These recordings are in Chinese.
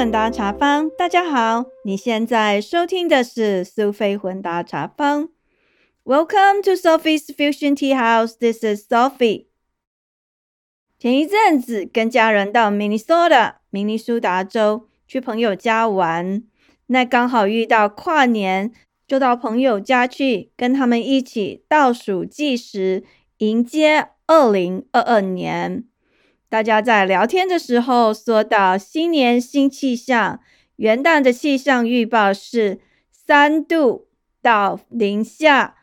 混搭茶坊，大家好，你现在收听的是苏菲混搭茶坊。Welcome to Sophie's Fusion Tea House. This is Sophie. 前一阵子跟家人到 Minnesota 明尼苏达州去朋友家玩，那刚好遇到跨年，就到朋友家去跟他们一起倒数计时，迎接二零二二年。大家在聊天的时候说到新年新气象，元旦的气象预报是三度到零下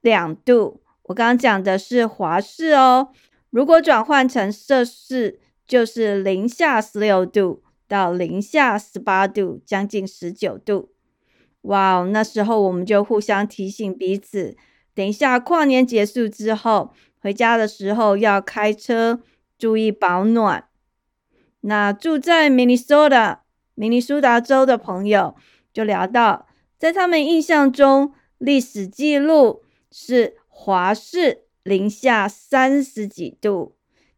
两度。我刚刚讲的是华氏哦，如果转换成摄氏，就是零下十六度到零下十八度，将近十九度。哇哦，那时候我们就互相提醒彼此，等一下跨年结束之后，回家的时候要开车。注意保暖。那住在明尼苏达、明尼苏达州的朋友就聊到，在他们印象中，历史记录是华氏零下三十几度。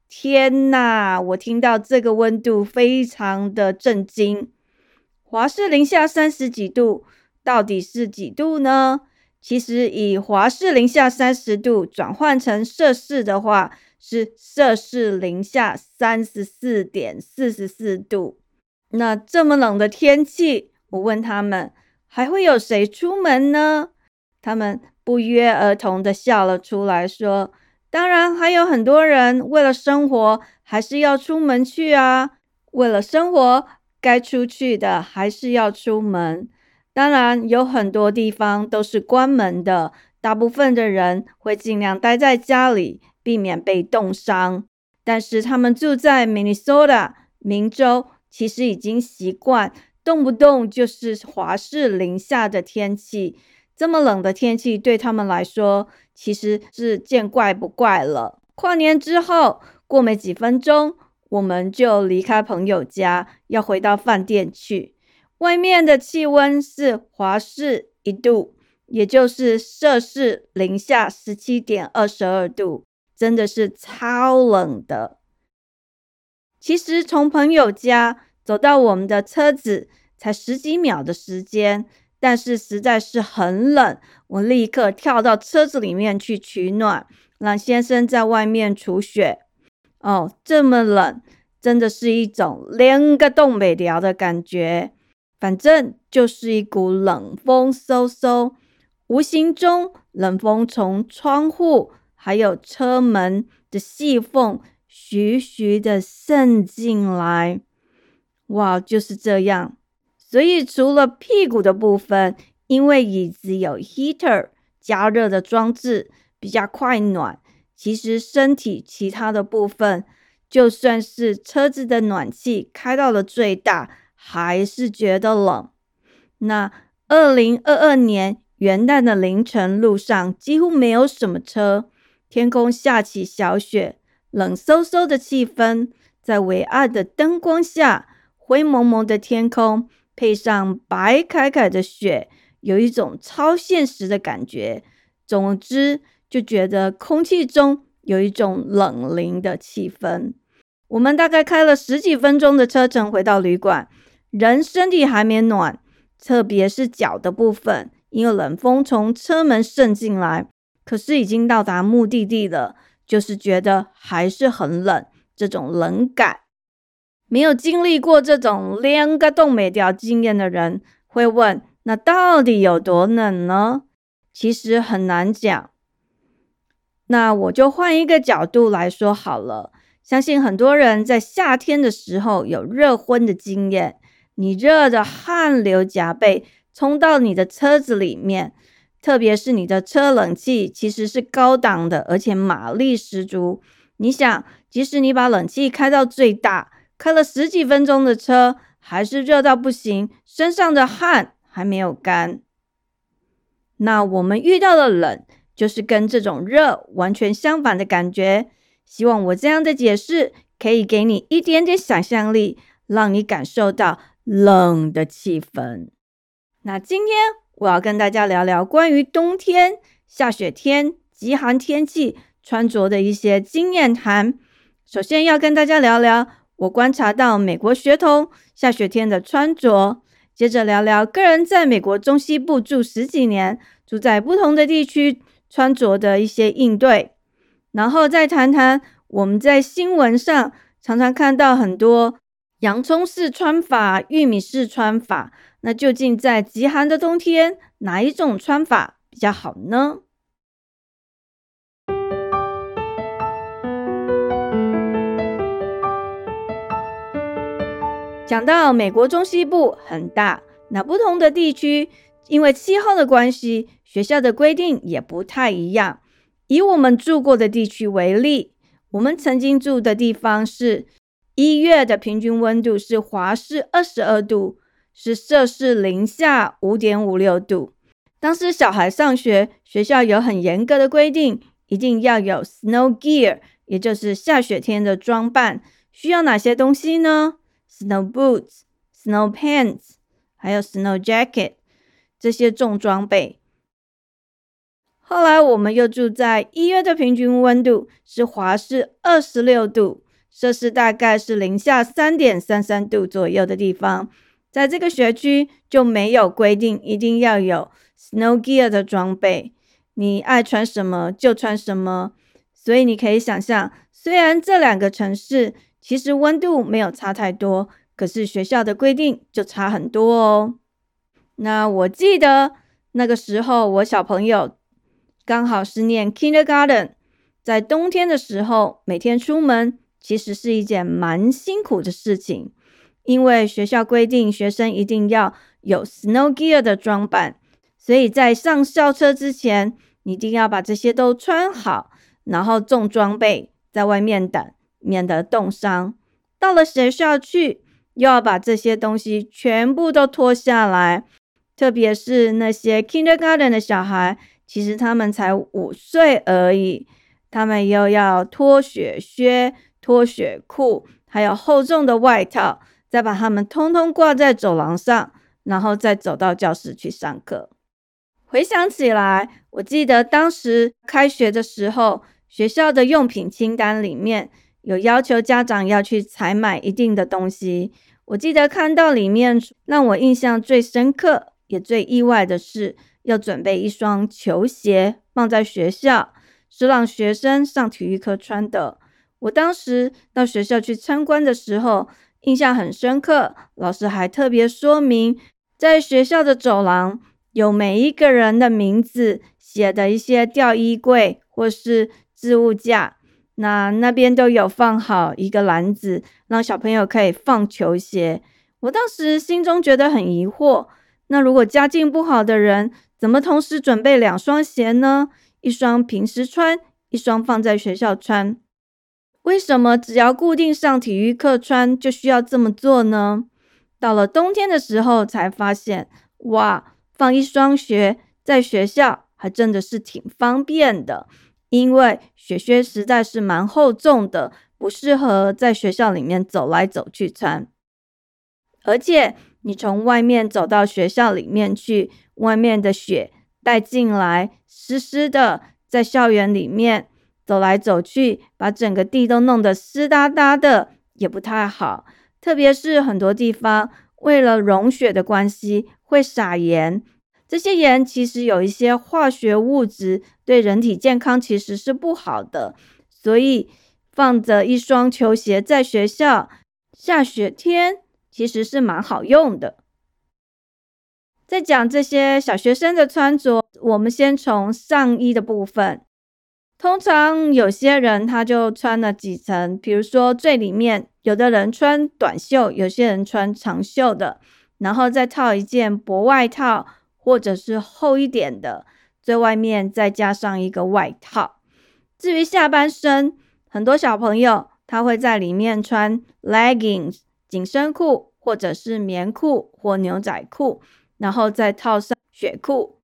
天呐！我听到这个温度非常的震惊。华氏零下三十几度，到底是几度呢？其实以华氏零下三十度转换成摄氏的话。是摄氏零下三十四点四十四度。那这么冷的天气，我问他们还会有谁出门呢？他们不约而同的笑了出来，说：“当然还有很多人为了生活还是要出门去啊。为了生活，该出去的还是要出门。当然有很多地方都是关门的，大部分的人会尽量待在家里。”避免被冻伤，但是他们住在 Minnesota 明州，其实已经习惯动不动就是华氏零下的天气。这么冷的天气对他们来说，其实是见怪不怪了。跨年之后，过没几分钟，我们就离开朋友家，要回到饭店去。外面的气温是华氏一度，也就是摄氏零下十七点二十二度。真的是超冷的。其实从朋友家走到我们的车子才十几秒的时间，但是实在是很冷，我立刻跳到车子里面去取暖，让先生在外面除雪。哦，这么冷，真的是一种连个东北聊的感觉。反正就是一股冷风嗖嗖，无形中冷风从窗户。还有车门的细缝徐徐的渗进来，哇，就是这样。所以除了屁股的部分，因为椅子有 heater 加热的装置，比较快暖。其实身体其他的部分，就算是车子的暖气开到了最大，还是觉得冷。那二零二二年元旦的凌晨，路上几乎没有什么车。天空下起小雪，冷飕飕的气氛在微暗的灯光下，灰蒙蒙的天空配上白凯凯的雪，有一种超现实的感觉。总之，就觉得空气中有一种冷凝的气氛。我们大概开了十几分钟的车程回到旅馆，人身体还没暖，特别是脚的部分，因为冷风从车门渗进来。可是已经到达目的地了，就是觉得还是很冷，这种冷感。没有经历过这种连个冻没掉经验的人会问：那到底有多冷呢？其实很难讲。那我就换一个角度来说好了。相信很多人在夏天的时候有热昏的经验，你热的汗流浃背，冲到你的车子里面。特别是你的车冷气其实是高档的，而且马力十足。你想，即使你把冷气开到最大，开了十几分钟的车，还是热到不行，身上的汗还没有干。那我们遇到的冷，就是跟这种热完全相反的感觉。希望我这样的解释可以给你一点点想象力，让你感受到冷的气氛。那今天。我要跟大家聊聊关于冬天、下雪天、极寒天气穿着的一些经验谈。首先要跟大家聊聊我观察到美国学童下雪天的穿着。接着聊聊个人在美国中西部住十几年，住在不同的地区穿着的一些应对，然后再谈谈我们在新闻上常常看到很多洋葱式穿法、玉米式穿法，那究竟在极寒的冬天，哪一种穿法比较好呢？讲到美国中西部很大，那不同的地区因为气候的关系，学校的规定也不太一样。以我们住过的地区为例，我们曾经住的地方是一月的平均温度是华氏二十二度，是摄氏零下五点五六度。当时小孩上学，学校有很严格的规定，一定要有 snow gear，也就是下雪天的装扮。需要哪些东西呢？Snow boots, snow pants，还有 snow jacket，这些重装备。后来我们又住在一月的平均温度是华氏二十六度，摄氏大概是零下三点三三度左右的地方。在这个学区就没有规定一定要有 snow gear 的装备，你爱穿什么就穿什么。所以你可以想象，虽然这两个城市。其实温度没有差太多，可是学校的规定就差很多哦。那我记得那个时候，我小朋友刚好是念 kindergarten，在冬天的时候，每天出门其实是一件蛮辛苦的事情，因为学校规定学生一定要有 snow gear 的装扮，所以在上校车之前，你一定要把这些都穿好，然后重装备在外面等。免得冻伤。到了学校去，又要把这些东西全部都脱下来。特别是那些 kindergarten 的小孩，其实他们才五岁而已，他们又要脱雪靴、脱雪裤，还有厚重的外套，再把他们通通挂在走廊上，然后再走到教室去上课。回想起来，我记得当时开学的时候，学校的用品清单里面。有要求家长要去采买一定的东西。我记得看到里面让我印象最深刻也最意外的是，要准备一双球鞋放在学校，是让学生上体育课穿的。我当时到学校去参观的时候，印象很深刻。老师还特别说明，在学校的走廊有每一个人的名字写的一些吊衣柜或是置物架。那那边都有放好一个篮子，让小朋友可以放球鞋。我当时心中觉得很疑惑，那如果家境不好的人，怎么同时准备两双鞋呢？一双平时穿，一双放在学校穿。为什么只要固定上体育课穿就需要这么做呢？到了冬天的时候才发现，哇，放一双鞋在学校还真的是挺方便的。因为雪靴实在是蛮厚重的，不适合在学校里面走来走去穿。而且你从外面走到学校里面去，外面的雪带进来，湿湿的，在校园里面走来走去，把整个地都弄得湿哒哒的，也不太好。特别是很多地方为了融雪的关系，会撒盐。这些盐其实有一些化学物质，对人体健康其实是不好的，所以放着一双球鞋在学校下雪天其实是蛮好用的。在讲这些小学生的穿着，我们先从上衣的部分。通常有些人他就穿了几层，比如说最里面，有的人穿短袖，有些人穿长袖的，然后再套一件薄外套。或者是厚一点的，最外面再加上一个外套。至于下半身，很多小朋友他会在里面穿 leggings 紧身裤，或者是棉裤或牛仔裤，然后再套上雪裤。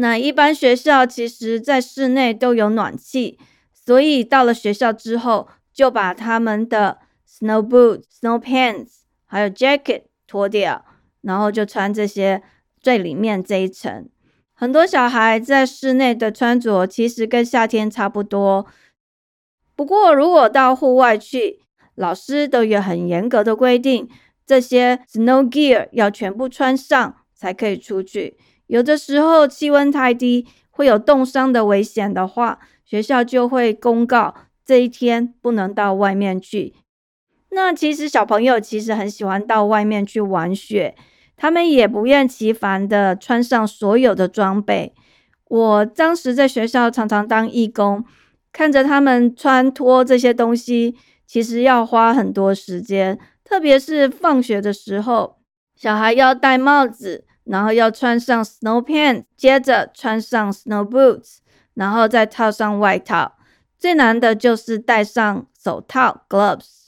那一般学校其实在室内都有暖气，所以到了学校之后，就把他们的 snow boots、snow pants 还有 jacket 脱掉，然后就穿这些。最里面这一层，很多小孩在室内的穿着其实跟夏天差不多。不过，如果到户外去老师都有很严格的规定，这些 snow gear 要全部穿上才可以出去。有的时候气温太低，会有冻伤的危险的话，学校就会公告这一天不能到外面去。那其实小朋友其实很喜欢到外面去玩雪，他们也不厌其烦的穿上所有的装备。我当时在学校常常当义工，看着他们穿脱这些东西，其实要花很多时间。特别是放学的时候，小孩要戴帽子，然后要穿上 snow pants，接着穿上 snow boots，然后再套上外套。最难的就是戴上手套 gloves，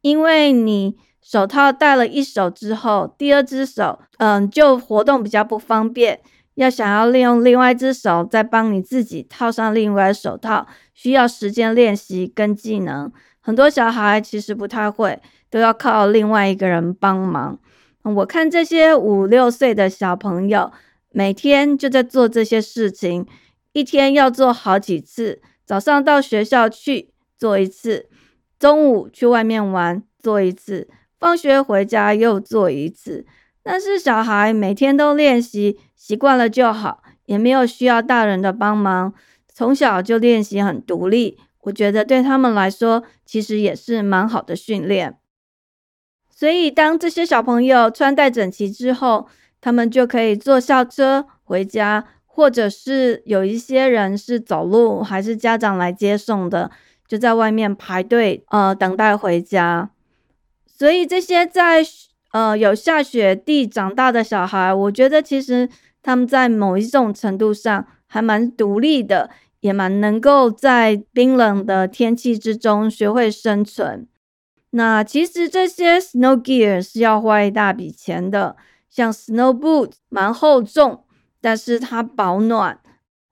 因为你手套戴了一手之后，第二只手，嗯，就活动比较不方便。要想要利用另外一只手再帮你自己套上另外手套，需要时间练习跟技能。很多小孩其实不太会，都要靠另外一个人帮忙。我看这些五六岁的小朋友，每天就在做这些事情，一天要做好几次。早上到学校去做一次，中午去外面玩做一次，放学回家又做一次。但是小孩每天都练习。习惯了就好，也没有需要大人的帮忙。从小就练习很独立，我觉得对他们来说其实也是蛮好的训练。所以当这些小朋友穿戴整齐之后，他们就可以坐校车回家，或者是有一些人是走路，还是家长来接送的，就在外面排队呃等待回家。所以这些在呃有下雪地长大的小孩，我觉得其实。他们在某一种程度上还蛮独立的，也蛮能够在冰冷的天气之中学会生存。那其实这些 snow gear 是要花一大笔钱的，像 snow boots 蛮厚重，但是它保暖，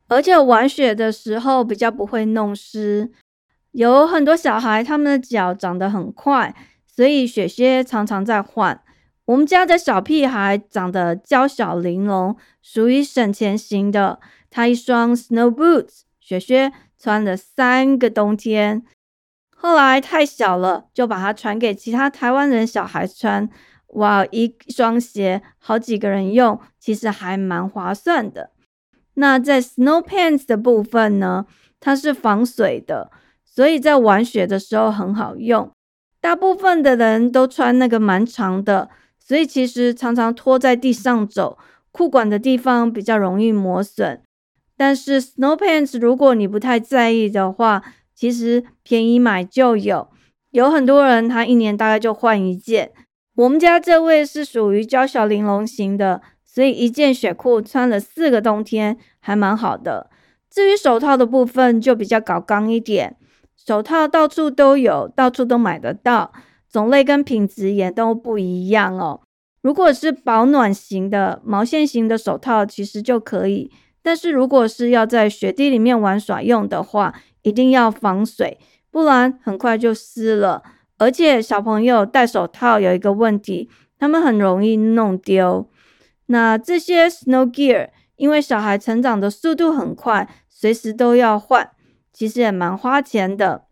而且玩雪的时候比较不会弄湿。有很多小孩他们的脚长得很快，所以雪靴常常在换。我们家的小屁孩长得娇小玲珑，属于省钱型的。他一双 snow boots 雪靴穿了三个冬天，后来太小了，就把它传给其他台湾人小孩穿。哇，一双鞋好几个人用，其实还蛮划算的。那在 snow pants 的部分呢，它是防水的，所以在玩雪的时候很好用。大部分的人都穿那个蛮长的。所以其实常常拖在地上走，裤管的地方比较容易磨损。但是 snow pants 如果你不太在意的话，其实便宜买就有。有很多人他一年大概就换一件。我们家这位是属于娇小玲珑型的，所以一件雪裤穿了四个冬天，还蛮好的。至于手套的部分就比较搞刚一点，手套到处都有，到处都买得到。种类跟品质也都不一样哦。如果是保暖型的毛线型的手套，其实就可以。但是如果是要在雪地里面玩耍用的话，一定要防水，不然很快就湿了。而且小朋友戴手套有一个问题，他们很容易弄丢。那这些 snow gear，因为小孩成长的速度很快，随时都要换，其实也蛮花钱的。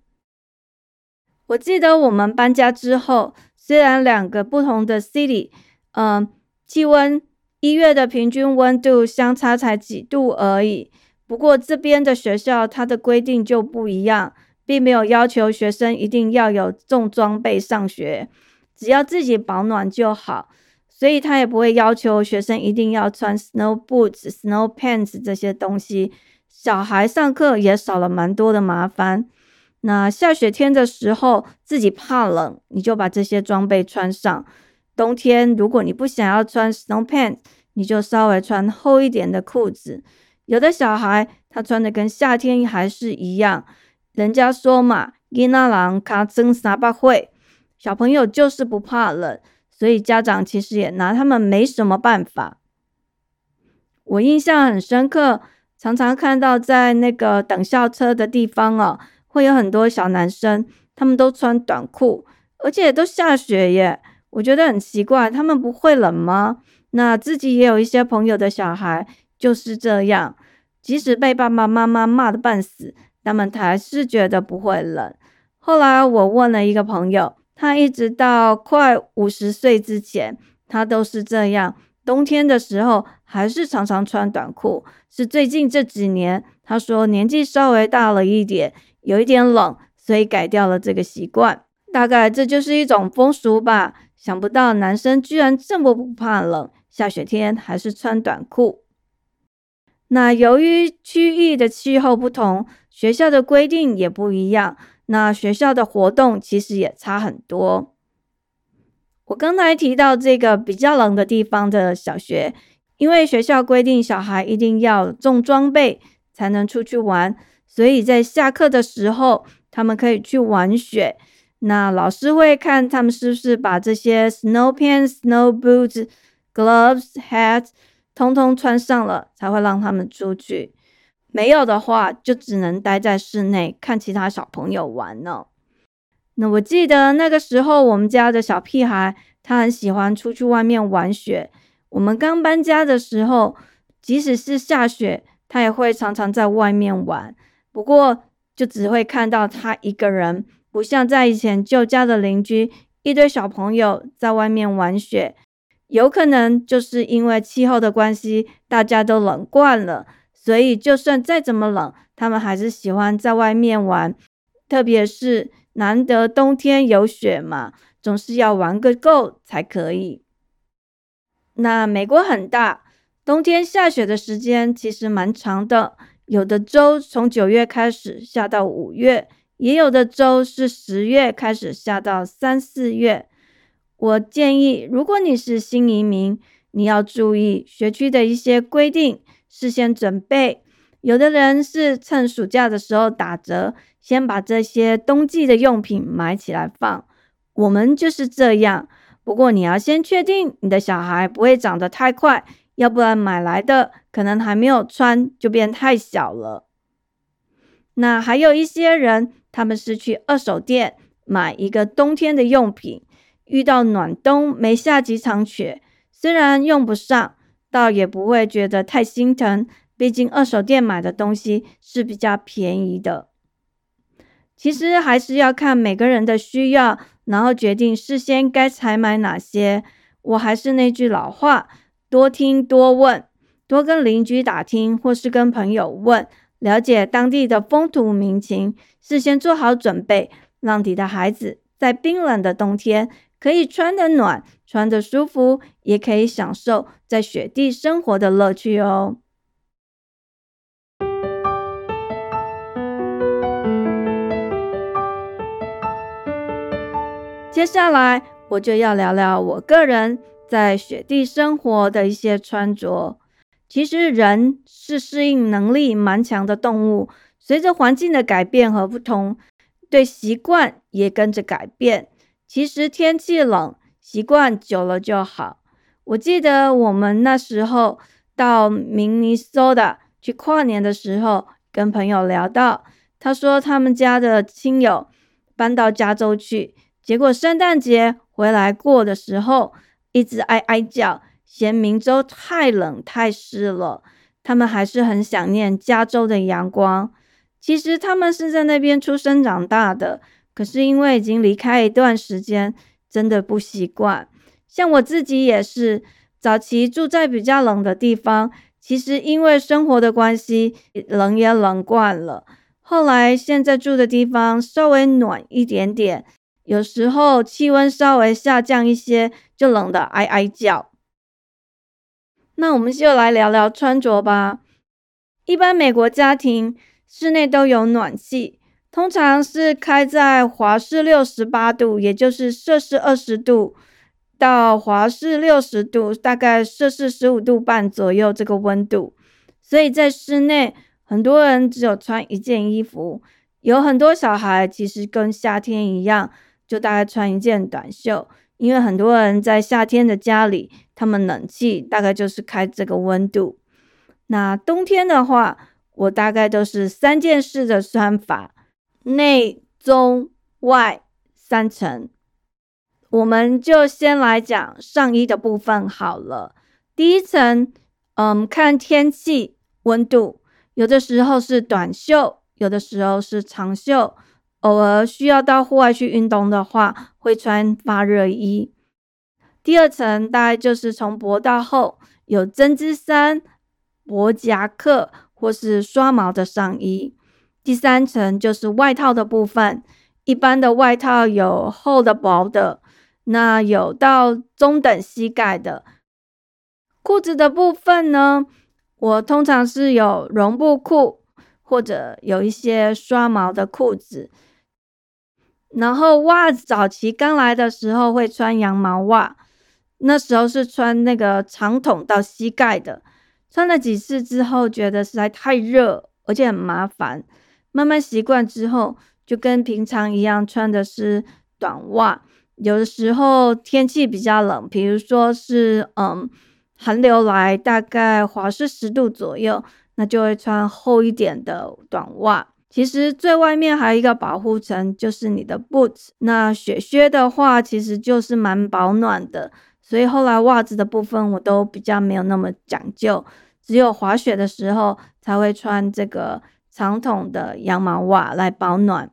我记得我们搬家之后，虽然两个不同的 city，嗯，气温一月的平均温度相差才几度而已。不过这边的学校它的规定就不一样，并没有要求学生一定要有重装备上学，只要自己保暖就好。所以他也不会要求学生一定要穿 snow boots、snow pants 这些东西。小孩上课也少了蛮多的麻烦。那下雪天的时候，自己怕冷，你就把这些装备穿上。冬天如果你不想要穿 snow pants，你就稍微穿厚一点的裤子。有的小孩他穿的跟夏天还是一样。人家说嘛，囡仔人卡真三八会，小朋友就是不怕冷，所以家长其实也拿他们没什么办法。我印象很深刻，常常看到在那个等校车的地方哦。会有很多小男生，他们都穿短裤，而且都下雪耶。我觉得很奇怪，他们不会冷吗？那自己也有一些朋友的小孩就是这样，即使被爸爸妈妈骂的半死，他们还是觉得不会冷。后来我问了一个朋友，他一直到快五十岁之前，他都是这样。冬天的时候还是常常穿短裤。是最近这几年，他说年纪稍微大了一点，有一点冷，所以改掉了这个习惯。大概这就是一种风俗吧。想不到男生居然这么不怕冷，下雪天还是穿短裤。那由于区域的气候不同，学校的规定也不一样。那学校的活动其实也差很多。我刚才提到这个比较冷的地方的小学，因为学校规定小孩一定要重装备才能出去玩，所以在下课的时候，他们可以去玩雪。那老师会看他们是不是把这些 snow pants、snow boots、gloves、hats 通通穿上了，才会让他们出去。没有的话，就只能待在室内看其他小朋友玩呢。那我记得那个时候，我们家的小屁孩他很喜欢出去外面玩雪。我们刚搬家的时候，即使是下雪，他也会常常在外面玩。不过，就只会看到他一个人，不像在以前旧家的邻居一堆小朋友在外面玩雪。有可能就是因为气候的关系，大家都冷惯了。所以，就算再怎么冷，他们还是喜欢在外面玩。特别是难得冬天有雪嘛，总是要玩个够才可以。那美国很大，冬天下雪的时间其实蛮长的，有的州从九月开始下到五月，也有的州是十月开始下到三四月。我建议，如果你是新移民，你要注意学区的一些规定。事先准备，有的人是趁暑假的时候打折，先把这些冬季的用品买起来放。我们就是这样，不过你要先确定你的小孩不会长得太快，要不然买来的可能还没有穿就变太小了。那还有一些人，他们是去二手店买一个冬天的用品，遇到暖冬没下几场雪，虽然用不上。倒也不会觉得太心疼，毕竟二手店买的东西是比较便宜的。其实还是要看每个人的需要，然后决定事先该采买哪些。我还是那句老话，多听多问，多跟邻居打听，或是跟朋友问，了解当地的风土民情，事先做好准备，让你的孩子在冰冷的冬天。可以穿得暖，穿得舒服，也可以享受在雪地生活的乐趣哦。接下来我就要聊聊我个人在雪地生活的一些穿着。其实人是适应能力蛮强的动物，随着环境的改变和不同，对习惯也跟着改变。其实天气冷，习惯久了就好。我记得我们那时候到明尼苏达去跨年的时候，跟朋友聊到，他说他们家的亲友搬到加州去，结果圣诞节回来过的时候，一直哀哀叫，嫌明州太冷太湿了。他们还是很想念加州的阳光。其实他们是在那边出生长大的。可是因为已经离开一段时间，真的不习惯。像我自己也是，早期住在比较冷的地方，其实因为生活的关系，冷也冷惯了。后来现在住的地方稍微暖一点点，有时候气温稍微下降一些，就冷得哀哀叫。那我们就来聊聊穿着吧。一般美国家庭室内都有暖气。通常是开在华氏六十八度，也就是摄氏二十度，到华氏六十度，大概摄氏十五度半左右这个温度。所以在室内，很多人只有穿一件衣服。有很多小孩其实跟夏天一样，就大概穿一件短袖。因为很多人在夏天的家里，他们冷气大概就是开这个温度。那冬天的话，我大概都是三件式的穿法。内、中、外三层，我们就先来讲上衣的部分好了。第一层，嗯，看天气温度，有的时候是短袖，有的时候是长袖。偶尔需要到户外去运动的话，会穿发热衣。第二层大概就是从薄到厚，有针织衫、薄夹克或是刷毛的上衣。第三层就是外套的部分，一般的外套有厚的、薄的，那有到中等膝盖的。裤子的部分呢，我通常是有绒布裤，或者有一些刷毛的裤子。然后袜子早期刚来的时候会穿羊毛袜，那时候是穿那个长筒到膝盖的。穿了几次之后，觉得实在太热，而且很麻烦。慢慢习惯之后，就跟平常一样穿的是短袜。有的时候天气比较冷，比如说是嗯寒流来，大概华氏十度左右，那就会穿厚一点的短袜。其实最外面还有一个保护层，就是你的 boots。那雪靴的话，其实就是蛮保暖的。所以后来袜子的部分，我都比较没有那么讲究，只有滑雪的时候才会穿这个长筒的羊毛袜来保暖。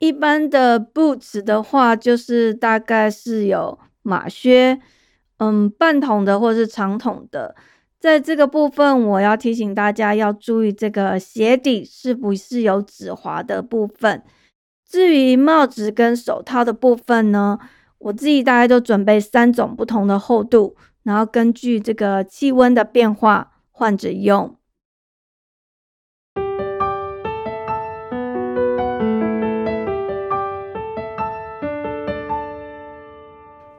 一般的 boots 的话，就是大概是有马靴，嗯，半筒的或是长筒的。在这个部分，我要提醒大家要注意这个鞋底是不是有止滑的部分。至于帽子跟手套的部分呢，我自己大概都准备三种不同的厚度，然后根据这个气温的变化换着用。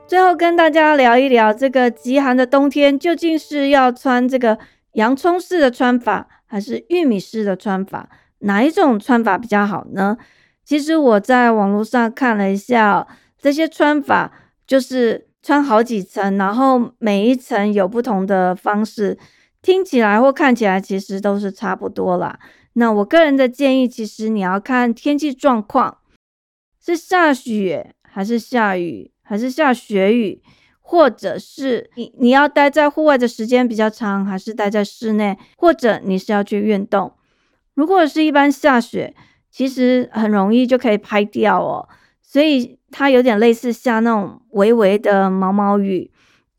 最后跟大家聊一聊，这个极寒的冬天究竟是要穿这个洋葱式的穿法，还是玉米式的穿法？哪一种穿法比较好呢？其实我在网络上看了一下，这些穿法就是穿好几层，然后每一层有不同的方式，听起来或看起来其实都是差不多啦。那我个人的建议，其实你要看天气状况，是下雪还是下雨。还是下雪雨，或者是你你要待在户外的时间比较长，还是待在室内，或者你是要去运动。如果是一般下雪，其实很容易就可以拍掉哦，所以它有点类似下那种微微的毛毛雨。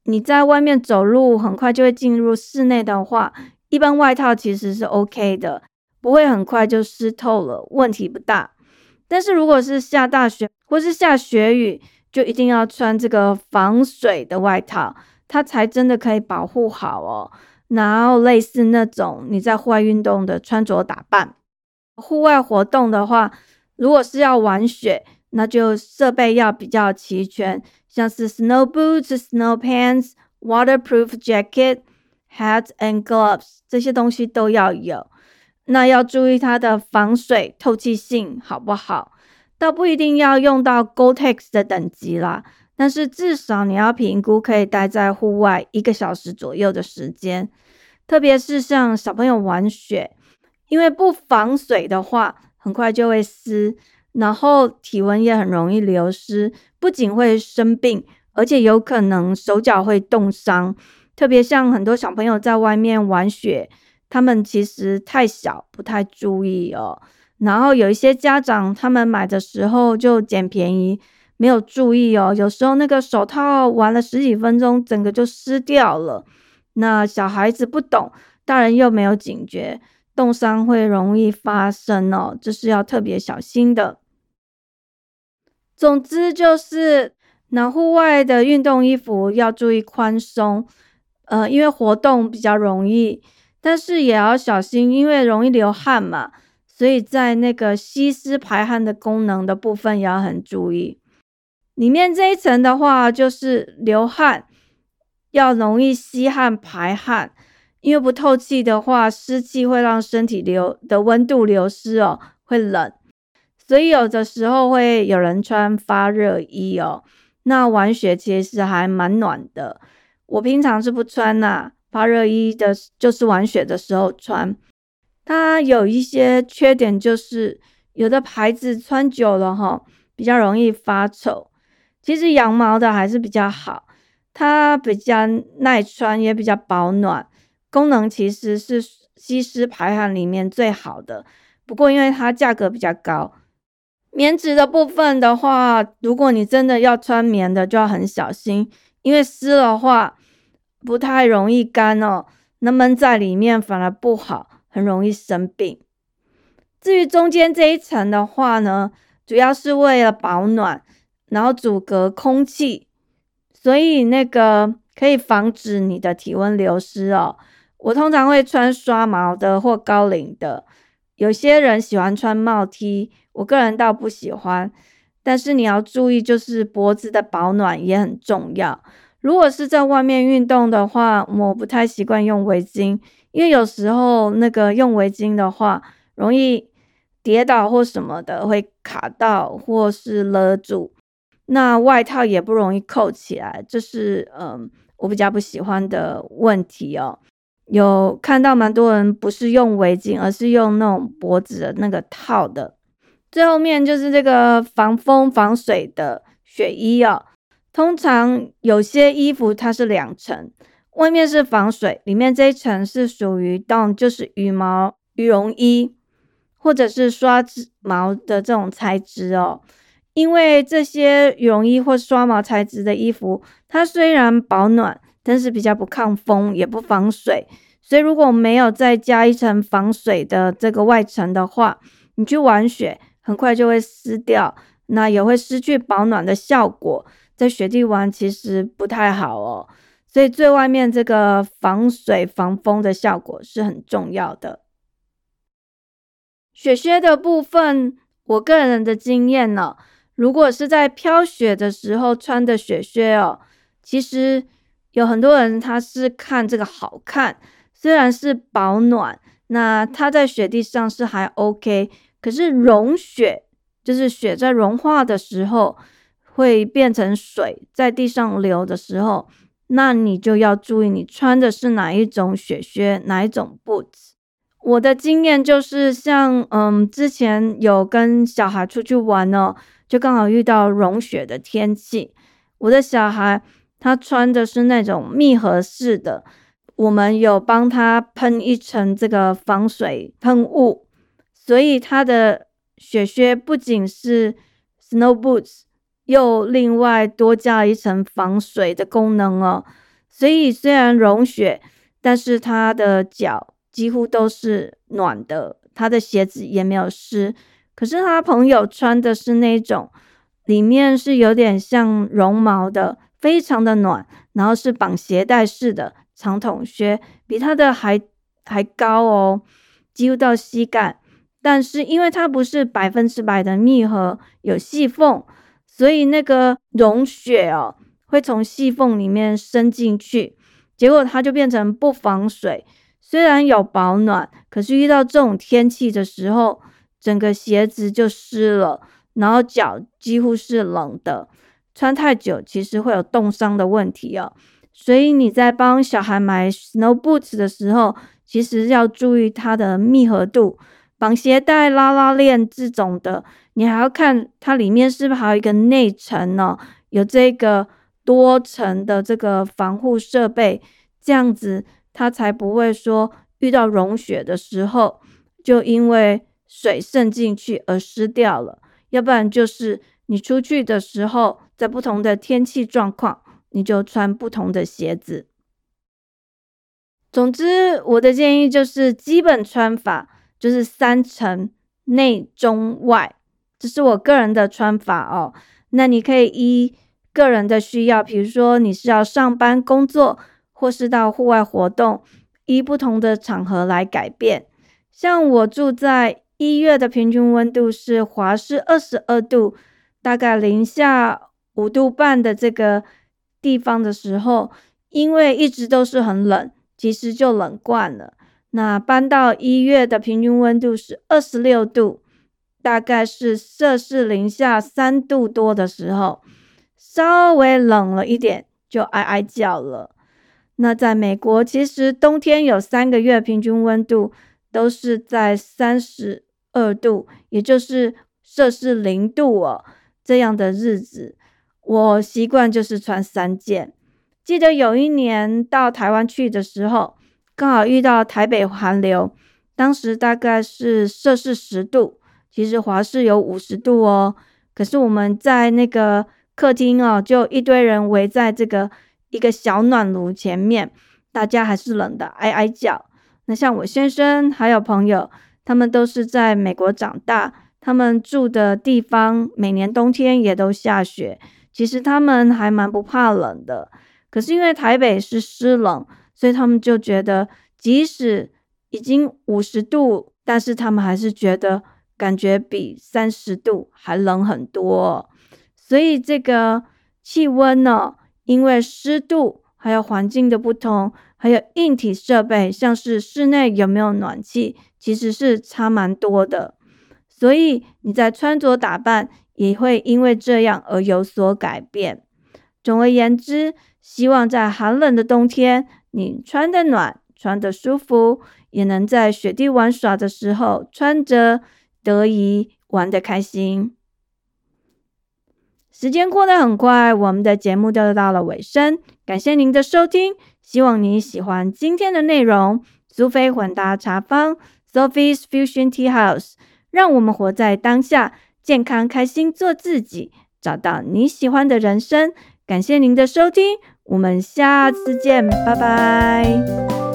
你在外面走路，很快就会进入室内的话，一般外套其实是 OK 的，不会很快就湿透了，问题不大。但是如果是下大雪或是下雪雨，就一定要穿这个防水的外套，它才真的可以保护好哦。然后类似那种你在户外运动的穿着打扮，户外活动的话，如果是要玩雪，那就设备要比较齐全，像是 snow boots、snow pants、waterproof jacket、hat and gloves 这些东西都要有。那要注意它的防水透气性好不好？倒不一定要用到 Gore-Tex 的等级啦，但是至少你要评估可以待在户外一个小时左右的时间。特别是像小朋友玩雪，因为不防水的话，很快就会湿，然后体温也很容易流失，不仅会生病，而且有可能手脚会冻伤。特别像很多小朋友在外面玩雪，他们其实太小，不太注意哦。然后有一些家长，他们买的时候就捡便宜，没有注意哦。有时候那个手套玩了十几分钟，整个就湿掉了。那小孩子不懂，大人又没有警觉，冻伤会容易发生哦，这是要特别小心的。总之就是，那户外的运动衣服要注意宽松，呃，因为活动比较容易，但是也要小心，因为容易流汗嘛。所以在那个吸湿排汗的功能的部分也要很注意。里面这一层的话，就是流汗要容易吸汗排汗，因为不透气的话，湿气会让身体流的温度流失哦，会冷。所以有的时候会有人穿发热衣哦。那玩雪其实还蛮暖的，我平常是不穿呐，发热衣的就是玩雪的时候穿。它有一些缺点，就是有的牌子穿久了哈，比较容易发臭。其实羊毛的还是比较好，它比较耐穿，也比较保暖，功能其实是吸湿排汗里面最好的。不过因为它价格比较高，棉质的部分的话，如果你真的要穿棉的，就要很小心，因为湿的话不太容易干哦，那闷在里面反而不好，很容易生病。至于中间这一层的话呢，主要是为了保暖，然后阻隔空气，所以那个可以防止你的体温流失哦。我通常会穿刷毛的或高领的，有些人喜欢穿帽 T，我个人倒不喜欢。但是你要注意，就是脖子的保暖也很重要。如果是在外面运动的话，我不太习惯用围巾，因为有时候那个用围巾的话，容易跌倒或什么的，会卡到或是勒住。那外套也不容易扣起来，这是嗯我比较不喜欢的问题哦。有看到蛮多人不是用围巾，而是用那种脖子的那个套的。最后面就是这个防风防水的雪衣哦。通常有些衣服它是两层，外面是防水，里面这一层是属于 down，就是羽毛羽绒衣，或者是刷毛的这种材质哦。因为这些羽绒衣或刷毛材质的衣服，它虽然保暖。但是比较不抗风，也不防水，所以如果没有再加一层防水的这个外层的话，你去玩雪很快就会湿掉，那也会失去保暖的效果，在雪地玩其实不太好哦。所以最外面这个防水防风的效果是很重要的。雪靴的部分，我个人的经验呢，如果是在飘雪的时候穿的雪靴哦，其实。有很多人他是看这个好看，虽然是保暖，那它在雪地上是还 OK，可是融雪就是雪在融化的时候会变成水在地上流的时候，那你就要注意你穿的是哪一种雪靴，哪一种 boots。我的经验就是，像嗯之前有跟小孩出去玩哦，就刚好遇到融雪的天气，我的小孩。他穿的是那种密合式的，我们有帮他喷一层这个防水喷雾，所以他的雪靴不仅是 snow boots，又另外多加了一层防水的功能哦。所以虽然融雪，但是他的脚几乎都是暖的，他的鞋子也没有湿。可是他朋友穿的是那种里面是有点像绒毛的。非常的暖，然后是绑鞋带式的长筒靴，比他的还还高哦，几乎到膝盖。但是因为它不是百分之百的密合，有细缝，所以那个融雪哦会从细缝里面伸进去，结果它就变成不防水。虽然有保暖，可是遇到这种天气的时候，整个鞋子就湿了，然后脚几乎是冷的。穿太久其实会有冻伤的问题哦，所以你在帮小孩买 snow boots 的时候，其实要注意它的密合度，绑鞋带、拉拉链这种的，你还要看它里面是不是还有一个内层呢，有这个多层的这个防护设备，这样子它才不会说遇到融雪的时候，就因为水渗进去而湿掉了，要不然就是你出去的时候。在不同的天气状况，你就穿不同的鞋子。总之，我的建议就是基本穿法就是三层内中外，这是我个人的穿法哦。那你可以依个人的需要，比如说你是要上班工作，或是到户外活动，依不同的场合来改变。像我住在一月的平均温度是华氏二十二度，大概零下。五度半的这个地方的时候，因为一直都是很冷，其实就冷惯了。那搬到一月的平均温度是二十六度，大概是摄氏零下三度多的时候，稍微冷了一点就哀哀叫了。那在美国，其实冬天有三个月平均温度都是在三十二度，也就是摄氏零度哦这样的日子。我习惯就是穿三件。记得有一年到台湾去的时候，刚好遇到台北寒流，当时大概是摄氏十度，其实华氏有五十度哦。可是我们在那个客厅哦，就一堆人围在这个一个小暖炉前面，大家还是冷的哀哀叫。那像我先生还有朋友，他们都是在美国长大，他们住的地方每年冬天也都下雪，其实他们还蛮不怕冷的。可是因为台北是湿冷，所以他们就觉得，即使已经五十度，但是他们还是觉得感觉比三十度还冷很多。所以这个气温呢，因为湿度还有环境的不同，还有硬体设备，像是室内有没有暖气，其实是差蛮多的。所以你在穿着打扮也会因为这样而有所改变。总而言之。希望在寒冷的冬天，你穿的暖，穿的舒服，也能在雪地玩耍的时候穿着得宜，玩的开心。时间过得很快，我们的节目就到了尾声，感谢您的收听，希望你喜欢今天的内容。苏菲混搭茶坊，Sophie's Fusion Tea House，让我们活在当下，健康开心做自己，找到你喜欢的人生。感谢您的收听。我们下次见，拜拜。